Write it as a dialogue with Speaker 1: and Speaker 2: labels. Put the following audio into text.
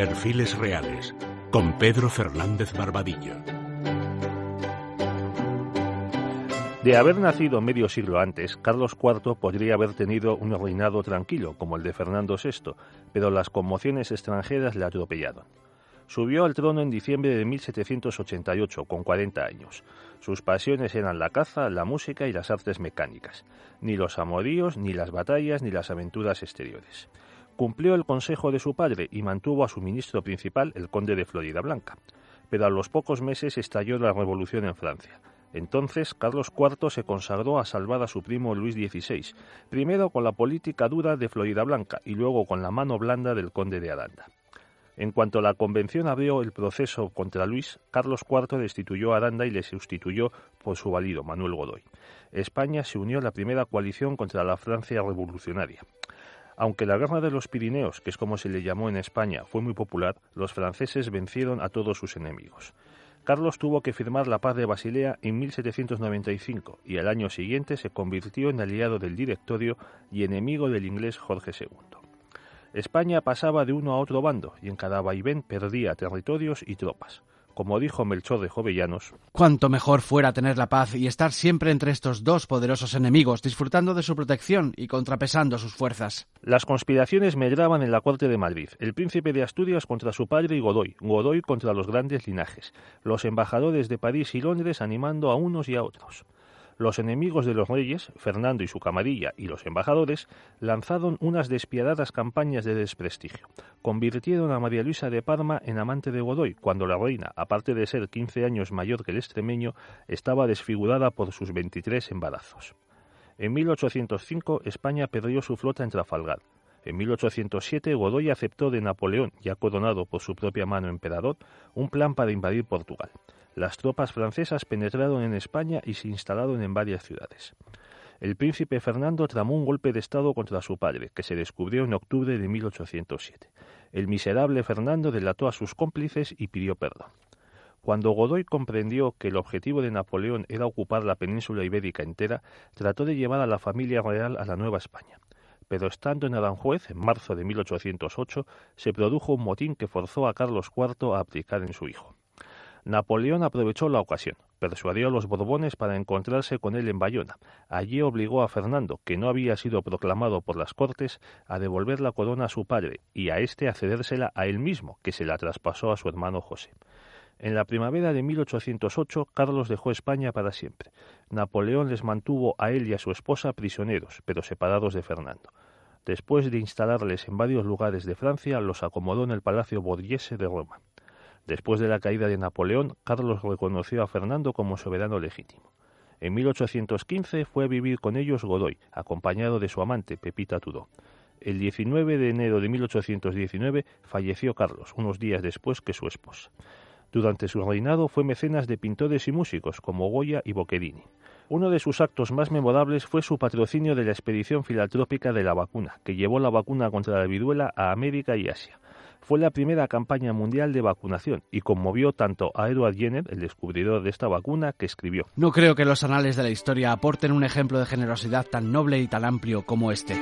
Speaker 1: Perfiles Reales con Pedro Fernández Barbadillo.
Speaker 2: De haber nacido medio siglo antes, Carlos IV podría haber tenido un reinado tranquilo, como el de Fernando VI, pero las conmociones extranjeras le atropellaron. Subió al trono en diciembre de 1788, con 40 años. Sus pasiones eran la caza, la música y las artes mecánicas. Ni los amoríos, ni las batallas, ni las aventuras exteriores. Cumplió el consejo de su padre y mantuvo a su ministro principal, el conde de Florida Blanca. Pero a los pocos meses estalló la revolución en Francia. Entonces Carlos IV se consagró a salvar a su primo Luis XVI, primero con la política dura de Florida Blanca y luego con la mano blanda del conde de Aranda. En cuanto la convención abrió el proceso contra Luis, Carlos IV destituyó a Aranda y le sustituyó por su valido, Manuel Godoy. España se unió a la primera coalición contra la Francia revolucionaria. Aunque la guerra de los Pirineos, que es como se le llamó en España, fue muy popular, los franceses vencieron a todos sus enemigos. Carlos tuvo que firmar la paz de Basilea en 1795 y al año siguiente se convirtió en aliado del directorio y enemigo del inglés Jorge II. España pasaba de uno a otro bando y en cada vaivén perdía territorios y tropas. Como dijo Melchor de Jovellanos,
Speaker 3: Cuanto mejor fuera tener la paz y estar siempre entre estos dos poderosos enemigos, disfrutando de su protección y contrapesando sus fuerzas.
Speaker 2: Las conspiraciones medraban en la corte de Madrid. El príncipe de Asturias contra su padre y Godoy, Godoy contra los grandes linajes, los embajadores de París y Londres animando a unos y a otros. Los enemigos de los reyes, Fernando y su camarilla, y los embajadores, lanzaron unas despiadadas campañas de desprestigio. Convirtieron a María Luisa de Parma en amante de Godoy, cuando la reina, aparte de ser 15 años mayor que el extremeño, estaba desfigurada por sus 23 embarazos. En 1805 España perdió su flota en Trafalgar. En 1807 Godoy aceptó de Napoleón, ya coronado por su propia mano emperador, un plan para invadir Portugal las tropas francesas penetraron en España y se instalaron en varias ciudades. El príncipe Fernando tramó un golpe de Estado contra su padre, que se descubrió en octubre de 1807. El miserable Fernando delató a sus cómplices y pidió perdón. Cuando Godoy comprendió que el objetivo de Napoleón era ocupar la península ibérica entera, trató de llevar a la familia real a la Nueva España. Pero estando en Aranjuez, en marzo de 1808, se produjo un motín que forzó a Carlos IV a abdicar en su hijo. Napoleón aprovechó la ocasión, persuadió a los Borbones para encontrarse con él en Bayona. Allí obligó a Fernando, que no había sido proclamado por las Cortes, a devolver la corona a su padre y a éste a cedérsela a él mismo, que se la traspasó a su hermano José. En la primavera de 1808, Carlos dejó España para siempre. Napoleón les mantuvo a él y a su esposa prisioneros, pero separados de Fernando. Después de instalarles en varios lugares de Francia, los acomodó en el Palacio Borghese de Roma. Después de la caída de Napoleón, Carlos reconoció a Fernando como soberano legítimo. En 1815 fue a vivir con ellos Godoy, acompañado de su amante, Pepita Tudó. El 19 de enero de 1819 falleció Carlos, unos días después que su esposa. Durante su reinado fue mecenas de pintores y músicos como Goya y Boccherini. Uno de sus actos más memorables fue su patrocinio de la expedición filantrópica de la vacuna, que llevó la vacuna contra la viruela a América y Asia fue la primera campaña mundial de vacunación y conmovió tanto a Edward Jenner, el descubridor de esta vacuna, que escribió
Speaker 3: No creo que los anales de la historia aporten un ejemplo de generosidad tan noble y tan amplio como este.